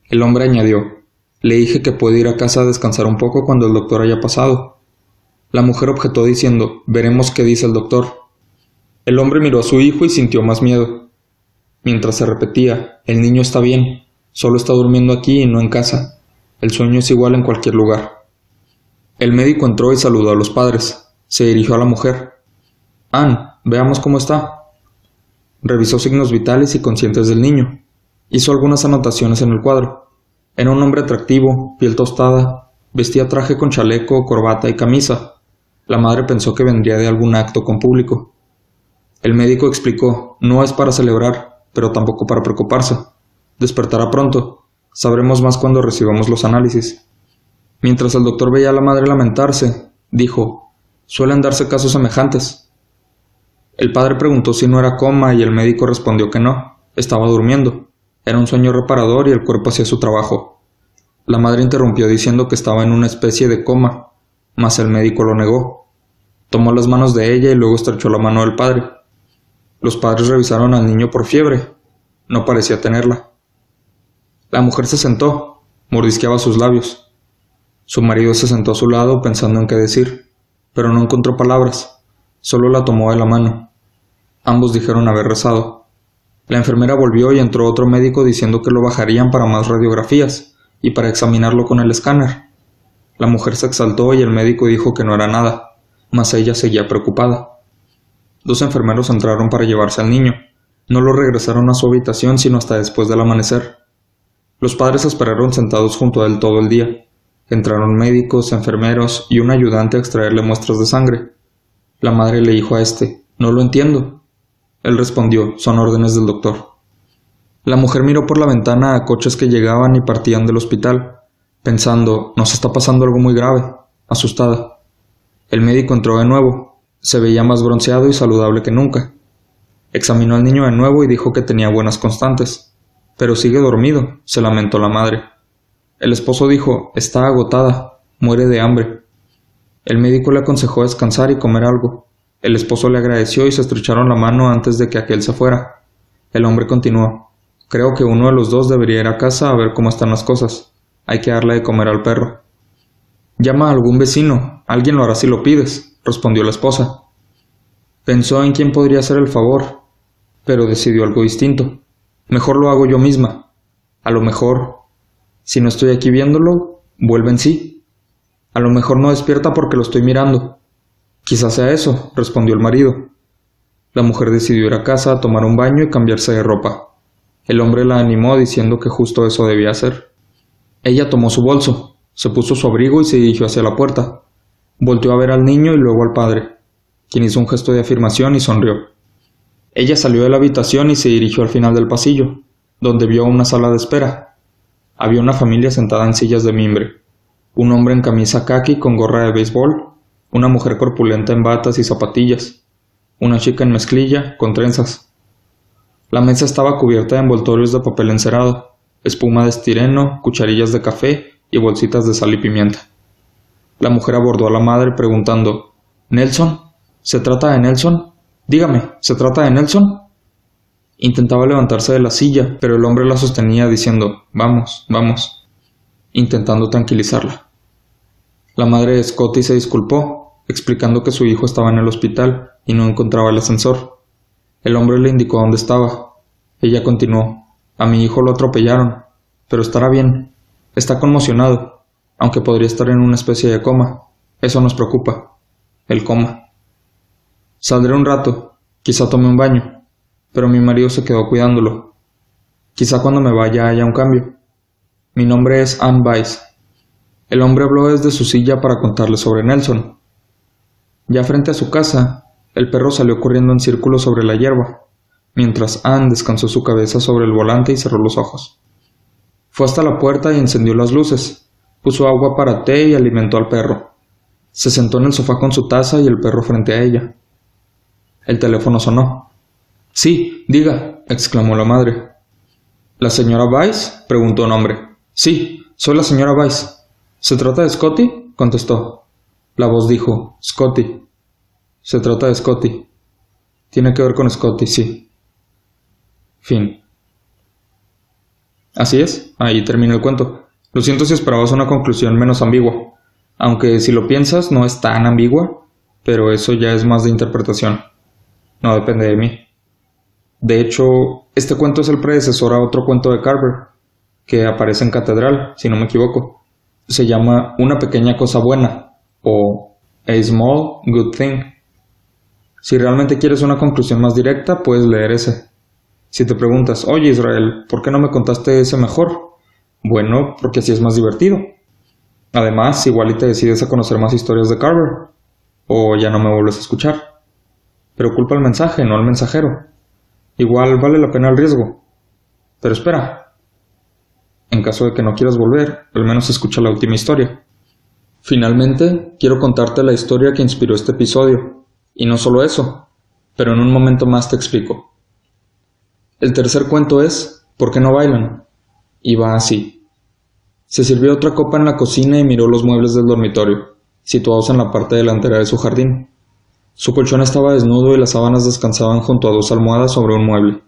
B: El hombre añadió, le dije que puede ir a casa a descansar un poco cuando el doctor haya pasado. La mujer objetó diciendo, veremos qué dice el doctor. El hombre miró a su hijo y sintió más miedo. Mientras se repetía, el niño está bien, solo está durmiendo aquí y no en casa. El sueño es igual en cualquier lugar. El médico entró y saludó a los padres. Se dirigió a la mujer. Ann, veamos cómo está. Revisó signos vitales y conscientes del niño. Hizo algunas anotaciones en el cuadro. Era un hombre atractivo, piel tostada, vestía traje con chaleco, corbata y camisa. La madre pensó que vendría de algún acto con público. El médico explicó, no es para celebrar, pero tampoco para preocuparse. Despertará pronto. Sabremos más cuando recibamos los análisis. Mientras el doctor veía a la madre lamentarse, dijo, suelen darse casos semejantes. El padre preguntó si no era coma y el médico respondió que no, estaba durmiendo. Era un sueño reparador y el cuerpo hacía su trabajo. La madre interrumpió diciendo que estaba en una especie de coma, mas el médico lo negó. Tomó las manos de ella y luego estrechó la mano del padre. Los padres revisaron al niño por fiebre. No parecía tenerla. La mujer se sentó, mordisqueaba sus labios. Su marido se sentó a su lado pensando en qué decir, pero no encontró palabras. Solo la tomó de la mano. Ambos dijeron haber rezado. La enfermera volvió y entró otro médico diciendo que lo bajarían para más radiografías y para examinarlo con el escáner. La mujer se exaltó y el médico dijo que no era nada, mas ella seguía preocupada. Dos enfermeros entraron para llevarse al niño. No lo regresaron a su habitación sino hasta después del amanecer. Los padres esperaron sentados junto a él todo el día. Entraron médicos, enfermeros y un ayudante a extraerle muestras de sangre. La madre le dijo a éste, No lo entiendo. Él respondió, Son órdenes del doctor. La mujer miró por la ventana a coches que llegaban y partían del hospital, pensando, nos está pasando algo muy grave, asustada. El médico entró de nuevo. Se veía más bronceado y saludable que nunca. Examinó al niño de nuevo y dijo que tenía buenas constantes. Pero sigue dormido, se lamentó la madre. El esposo dijo, está agotada, muere de hambre. El médico le aconsejó descansar y comer algo. El esposo le agradeció y se estrecharon la mano antes de que aquel se fuera. El hombre continuó. Creo que uno de los dos debería ir a casa a ver cómo están las cosas. Hay que darle de comer al perro. Llama a algún vecino. Alguien lo hará si lo pides, respondió la esposa. Pensó en quién podría hacer el favor, pero decidió algo distinto. Mejor lo hago yo misma. A lo mejor, si no estoy aquí viéndolo, vuelve en sí. A lo mejor no despierta porque lo estoy mirando. Quizás sea eso, respondió el marido. La mujer decidió ir a casa, tomar un baño y cambiarse de ropa. El hombre la animó diciendo que justo eso debía hacer. Ella tomó su bolso, se puso su abrigo y se dirigió hacia la puerta. Volteó a ver al niño y luego al padre, quien hizo un gesto de afirmación y sonrió. Ella salió de la habitación y se dirigió al final del pasillo, donde vio una sala de espera. Había una familia sentada en sillas de mimbre un hombre en camisa khaki con gorra de béisbol, una mujer corpulenta en batas y zapatillas, una chica en mezclilla con trenzas. La mesa estaba cubierta de envoltorios de papel encerado, espuma de estireno, cucharillas de café y bolsitas de sal y pimienta. La mujer abordó a la madre preguntando ¿Nelson? ¿Se trata de Nelson? Dígame, ¿se trata de Nelson? Intentaba levantarse de la silla, pero el hombre la sostenía diciendo Vamos, vamos, intentando tranquilizarla. La madre de Scotty se disculpó, explicando que su hijo estaba en el hospital y no encontraba el ascensor. El hombre le indicó dónde estaba. Ella continuó. A mi hijo lo atropellaron, pero estará bien. Está conmocionado, aunque podría estar en una especie de coma. Eso nos preocupa. El coma. Saldré un rato. Quizá tome un baño. Pero mi marido se quedó cuidándolo. Quizá cuando me vaya haya un cambio. Mi nombre es Anne Weiss. El hombre habló desde su silla para contarle sobre Nelson. Ya frente a su casa, el perro salió corriendo en círculo sobre la hierba, mientras Anne descansó su cabeza sobre el volante y cerró los ojos. Fue hasta la puerta y encendió las luces, puso agua para té y alimentó al perro. Se sentó en el sofá con su taza y el perro frente a ella. El teléfono sonó. Sí, diga, exclamó la madre. ¿La señora Weiss? preguntó un hombre. Sí, soy la señora Weiss. ¿Se trata de Scotty? contestó. La voz dijo, Scotty. Se trata de Scotty. Tiene que ver con Scotty, sí. Fin. Así es, ahí termina el cuento. Lo siento si esperabas una conclusión menos ambigua, aunque si lo piensas no es tan ambigua, pero eso ya es más de interpretación. No depende de mí. De hecho, este cuento es el predecesor a otro cuento de Carver, que aparece en Catedral, si no me equivoco. Se llama Una pequeña cosa buena, o A Small Good Thing. Si realmente quieres una conclusión más directa, puedes leer ese. Si te preguntas, oye Israel, ¿por qué no me contaste ese mejor? Bueno, porque así es más divertido. Además, igual y te decides a conocer más historias de Carver. O ya no me vuelves a escuchar. Pero culpa al mensaje, no al mensajero. Igual vale la pena el riesgo. Pero espera. En caso de que no quieras volver, al menos escucha la última historia. Finalmente, quiero contarte la historia que inspiró este episodio. Y no solo eso, pero en un momento más te explico. El tercer cuento es ¿Por qué no bailan? Y va así. Se sirvió otra copa en la cocina y miró los muebles del dormitorio, situados en la parte delantera de su jardín. Su colchón estaba desnudo y las sábanas descansaban junto a dos almohadas sobre un mueble.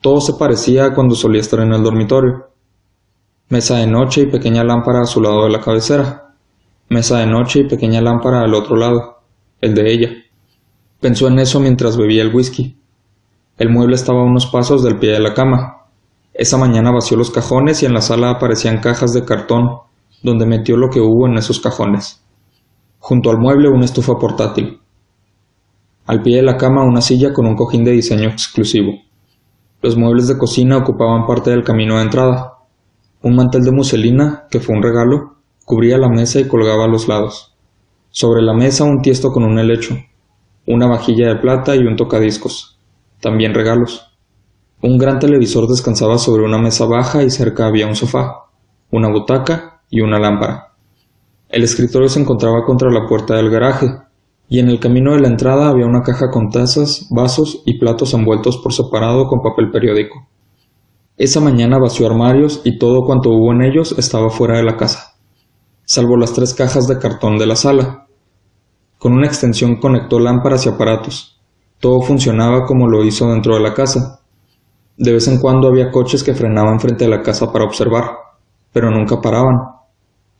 B: Todo se parecía a cuando solía estar en el dormitorio. Mesa de noche y pequeña lámpara a su lado de la cabecera. Mesa de noche y pequeña lámpara al otro lado, el de ella. Pensó en eso mientras bebía el whisky. El mueble estaba a unos pasos del pie de la cama. Esa mañana vació los cajones y en la sala aparecían cajas de cartón, donde metió lo que hubo en esos cajones. Junto al mueble una estufa portátil. Al pie de la cama una silla con un cojín de diseño exclusivo. Los muebles de cocina ocupaban parte del camino de entrada. Un mantel de muselina, que fue un regalo, cubría la mesa y colgaba a los lados. Sobre la mesa un tiesto con un helecho, una vajilla de plata y un tocadiscos. También regalos. Un gran televisor descansaba sobre una mesa baja y cerca había un sofá, una butaca y una lámpara. El escritorio se encontraba contra la puerta del garaje, y en el camino de la entrada había una caja con tazas, vasos y platos envueltos por separado con papel periódico. Esa mañana vació armarios y todo cuanto hubo en ellos estaba fuera de la casa, salvo las tres cajas de cartón de la sala. Con una extensión conectó lámparas y aparatos. Todo funcionaba como lo hizo dentro de la casa. De vez en cuando había coches que frenaban frente a la casa para observar, pero nunca paraban.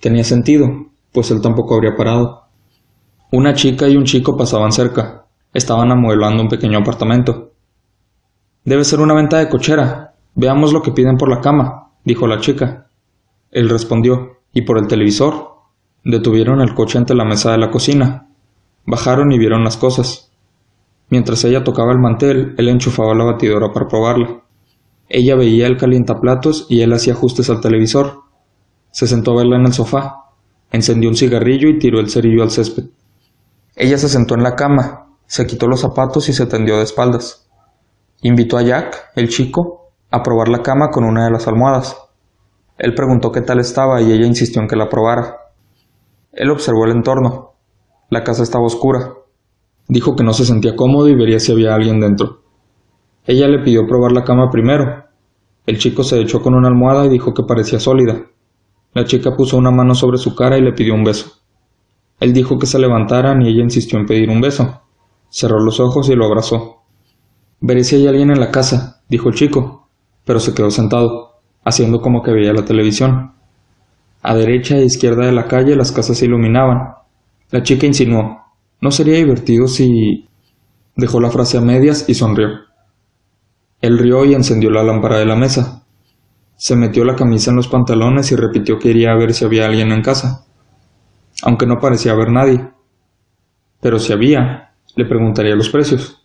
B: Tenía sentido, pues él tampoco habría parado. Una chica y un chico pasaban cerca. Estaban amueblando un pequeño apartamento. Debe ser una venta de cochera. Veamos lo que piden por la cama, dijo la chica. Él respondió, ¿y por el televisor? Detuvieron el coche ante la mesa de la cocina. Bajaron y vieron las cosas. Mientras ella tocaba el mantel, él enchufaba la batidora para probarla. Ella veía el calientaplatos y él hacía ajustes al televisor. Se sentó a verla en el sofá, encendió un cigarrillo y tiró el cerillo al césped. Ella se sentó en la cama, se quitó los zapatos y se tendió de espaldas. Invitó a Jack, el chico, a probar la cama con una de las almohadas. Él preguntó qué tal estaba y ella insistió en que la probara. Él observó el entorno. La casa estaba oscura. Dijo que no se sentía cómodo y vería si había alguien dentro. Ella le pidió probar la cama primero. El chico se echó con una almohada y dijo que parecía sólida. La chica puso una mano sobre su cara y le pidió un beso. Él dijo que se levantaran y ella insistió en pedir un beso. Cerró los ojos y lo abrazó. Veré si hay alguien en la casa, dijo el chico, pero se quedó sentado, haciendo como que veía la televisión. A derecha e izquierda de la calle las casas se iluminaban. La chica insinuó, ¿no sería divertido si... dejó la frase a medias y sonrió. Él rió y encendió la lámpara de la mesa. Se metió la camisa en los pantalones y repitió que iría a ver si había alguien en casa aunque no parecía haber nadie. Pero si había, le preguntaría los precios.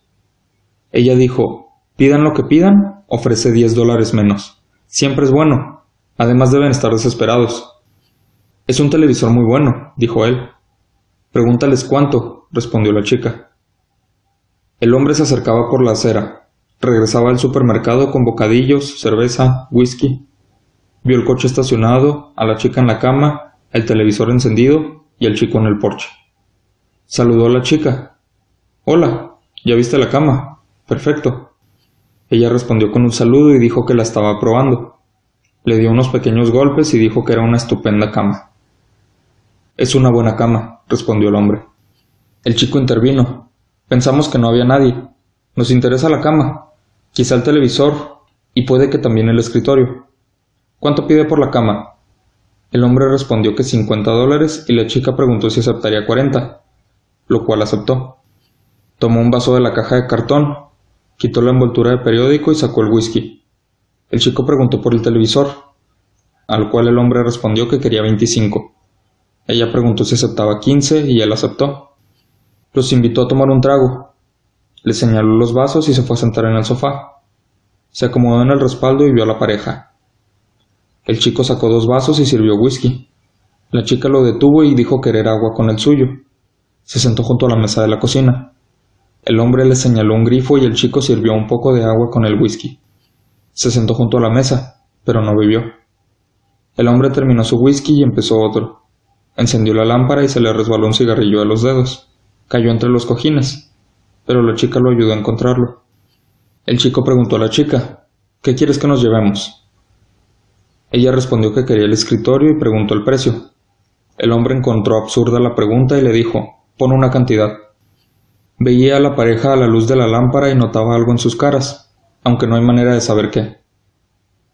B: Ella dijo, pidan lo que pidan, ofrece diez dólares menos. Siempre es bueno. Además deben estar desesperados. Es un televisor muy bueno, dijo él. Pregúntales cuánto, respondió la chica. El hombre se acercaba por la acera. Regresaba al supermercado con bocadillos, cerveza, whisky. Vio el coche estacionado, a la chica en la cama, el televisor encendido y el chico en el porche. Saludó a la chica. Hola, ¿ya viste la cama? Perfecto. Ella respondió con un saludo y dijo que la estaba probando. Le dio unos pequeños golpes y dijo que era una estupenda cama. Es una buena cama, respondió el hombre. El chico intervino. Pensamos que no había nadie. Nos interesa la cama, quizá el televisor y puede que también el escritorio. ¿Cuánto pide por la cama? El hombre respondió que 50 dólares y la chica preguntó si aceptaría 40, lo cual aceptó. Tomó un vaso de la caja de cartón, quitó la envoltura de periódico y sacó el whisky. El chico preguntó por el televisor, al cual el hombre respondió que quería 25. Ella preguntó si aceptaba 15 y él aceptó. Los invitó a tomar un trago. Le señaló los vasos y se fue a sentar en el sofá. Se acomodó en el respaldo y vio a la pareja. El chico sacó dos vasos y sirvió whisky. La chica lo detuvo y dijo querer agua con el suyo. Se sentó junto a la mesa de la cocina. El hombre le señaló un grifo y el chico sirvió un poco de agua con el whisky. Se sentó junto a la mesa, pero no bebió. El hombre terminó su whisky y empezó otro. Encendió la lámpara y se le resbaló un cigarrillo a los dedos. Cayó entre los cojines, pero la chica lo ayudó a encontrarlo. El chico preguntó a la chica, ¿Qué quieres que nos llevemos? Ella respondió que quería el escritorio y preguntó el precio. El hombre encontró absurda la pregunta y le dijo, pon una cantidad. Veía a la pareja a la luz de la lámpara y notaba algo en sus caras, aunque no hay manera de saber qué.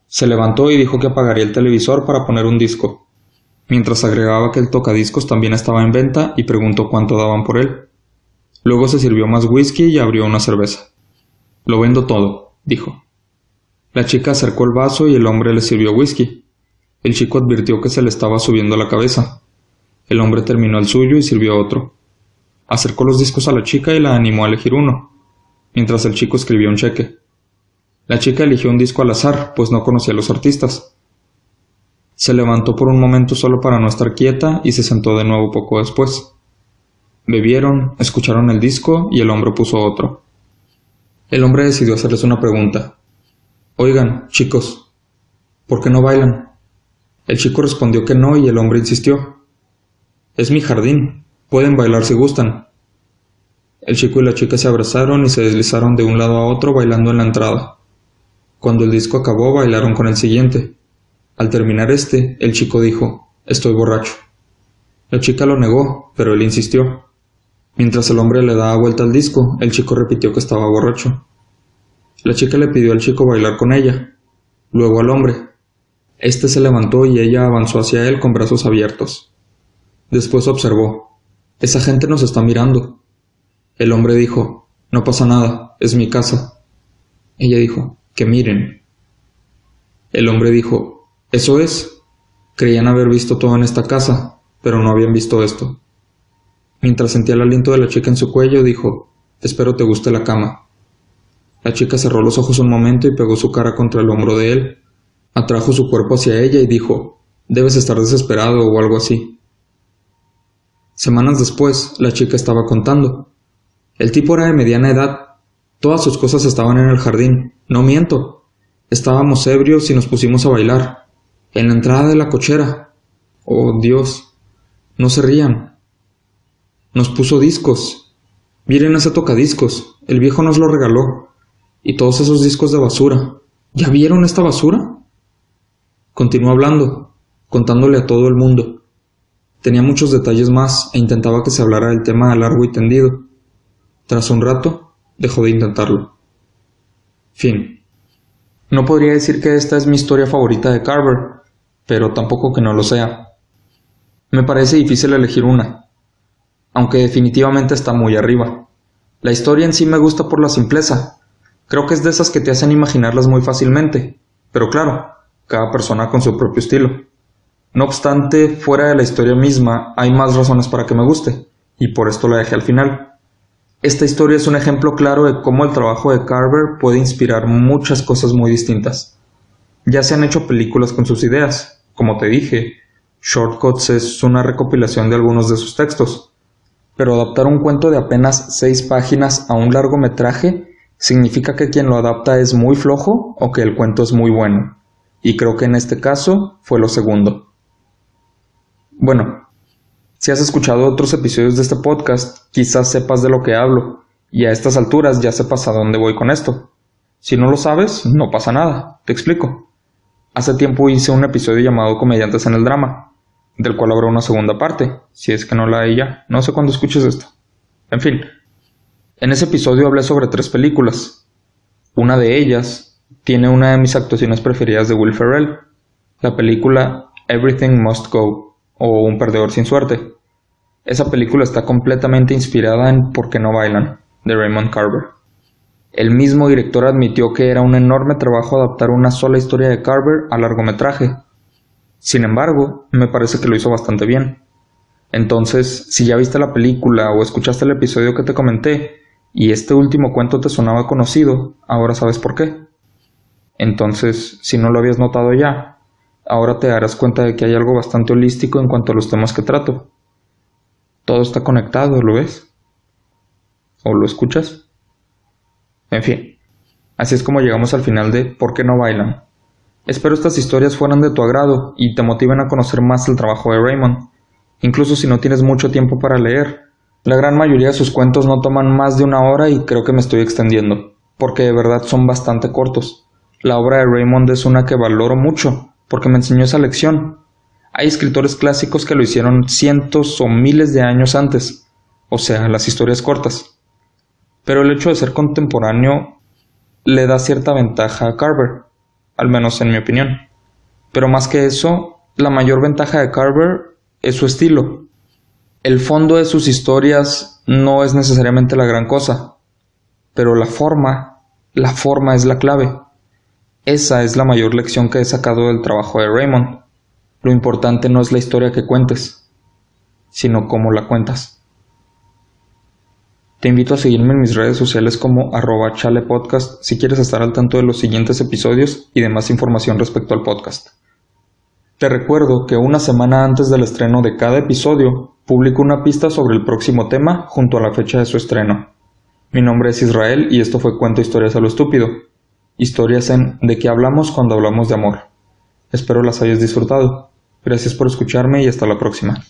B: Se levantó y dijo que apagaría el televisor para poner un disco, mientras agregaba que el tocadiscos también estaba en venta y preguntó cuánto daban por él. Luego se sirvió más whisky y abrió una cerveza. Lo vendo todo, dijo. La chica acercó el vaso y el hombre le sirvió whisky. El chico advirtió que se le estaba subiendo la cabeza. El hombre terminó el suyo y sirvió otro. Acercó los discos a la chica y la animó a elegir uno, mientras el chico escribía un cheque. La chica eligió un disco al azar, pues no conocía a los artistas. Se levantó por un momento solo para no estar quieta y se sentó de nuevo poco después. Bebieron, escucharon el disco y el hombre puso otro. El hombre decidió hacerles una pregunta. Oigan, chicos, ¿por qué no bailan? El chico respondió que no y el hombre insistió. Es mi jardín, Pueden bailar si gustan. El chico y la chica se abrazaron y se deslizaron de un lado a otro bailando en la entrada. Cuando el disco acabó bailaron con el siguiente. Al terminar este, el chico dijo Estoy borracho. La chica lo negó, pero él insistió. Mientras el hombre le daba vuelta al disco, el chico repitió que estaba borracho. La chica le pidió al chico bailar con ella, luego al hombre. Este se levantó y ella avanzó hacia él con brazos abiertos. Después observó. Esa gente nos está mirando. El hombre dijo, No pasa nada, es mi casa. Ella dijo, Que miren. El hombre dijo, Eso es. Creían haber visto todo en esta casa, pero no habían visto esto. Mientras sentía el aliento de la chica en su cuello, dijo, Espero te guste la cama. La chica cerró los ojos un momento y pegó su cara contra el hombro de él. Atrajo su cuerpo hacia ella y dijo, Debes estar desesperado o algo así. Semanas después, la chica estaba contando. El tipo era de mediana edad. Todas sus cosas estaban en el jardín. No miento. Estábamos ebrios y nos pusimos a bailar. En la entrada de la cochera. Oh, Dios. No se rían. Nos puso discos. Miren ese tocadiscos. El viejo nos lo regaló. Y todos esos discos de basura. ¿Ya vieron esta basura? Continuó hablando, contándole a todo el mundo. Tenía muchos detalles más e intentaba que se hablara del tema a largo y tendido. Tras un rato, dejó de intentarlo. Fin. No podría decir que esta es mi historia favorita de Carver, pero tampoco que no lo sea. Me parece difícil elegir una, aunque definitivamente está muy arriba. La historia en sí me gusta por la simpleza. Creo que es de esas que te hacen imaginarlas muy fácilmente, pero claro, cada persona con su propio estilo. No obstante, fuera de la historia misma, hay más razones para que me guste, y por esto la dejé al final. Esta historia es un ejemplo claro de cómo el trabajo de Carver puede inspirar muchas cosas muy distintas. Ya se han hecho películas con sus ideas, como te dije, Shortcuts es una recopilación de algunos de sus textos, pero adaptar un cuento de apenas seis páginas a un largometraje significa que quien lo adapta es muy flojo o que el cuento es muy bueno, y creo que en este caso fue lo segundo. Bueno, si has escuchado otros episodios de este podcast, quizás sepas de lo que hablo, y a estas alturas ya sepas a dónde voy con esto. Si no lo sabes, no pasa nada, te explico. Hace tiempo hice un episodio llamado Comediantes en el Drama, del cual habrá una segunda parte, si es que no la hay ya, no sé cuándo escuches esto. En fin, en ese episodio hablé sobre tres películas. Una de ellas tiene una de mis actuaciones preferidas de Will Ferrell, la película Everything Must Go o Un perdedor sin suerte. Esa película está completamente inspirada en ¿Por qué no bailan? de Raymond Carver. El mismo director admitió que era un enorme trabajo adaptar una sola historia de Carver a largometraje. Sin embargo, me parece que lo hizo bastante bien. Entonces, si ya viste la película o escuchaste el episodio que te comenté y este último cuento te sonaba conocido, ahora sabes por qué. Entonces, si no lo habías notado ya, ahora te darás cuenta de que hay algo bastante holístico en cuanto a los temas que trato. Todo está conectado, ¿lo ves? ¿O lo escuchas? En fin, así es como llegamos al final de ¿Por qué no bailan? Espero estas historias fueran de tu agrado y te motiven a conocer más el trabajo de Raymond, incluso si no tienes mucho tiempo para leer. La gran mayoría de sus cuentos no toman más de una hora y creo que me estoy extendiendo, porque de verdad son bastante cortos. La obra de Raymond es una que valoro mucho, porque me enseñó esa lección. Hay escritores clásicos que lo hicieron cientos o miles de años antes, o sea, las historias cortas. Pero el hecho de ser contemporáneo le da cierta ventaja a Carver, al menos en mi opinión. Pero más que eso, la mayor ventaja de Carver es su estilo. El fondo de sus historias no es necesariamente la gran cosa, pero la forma, la forma es la clave. Esa es la mayor lección que he sacado del trabajo de Raymond. Lo importante no es la historia que cuentes, sino cómo la cuentas. Te invito a seguirme en mis redes sociales como arroba chalepodcast si quieres estar al tanto de los siguientes episodios y de más información respecto al podcast. Te recuerdo que una semana antes del estreno de cada episodio, publico una pista sobre el próximo tema junto a la fecha de su estreno. Mi nombre es Israel y esto fue Cuento Historias a lo Estúpido. Historias en De qué hablamos cuando hablamos de amor. Espero las hayas disfrutado. Gracias por escucharme y hasta la próxima.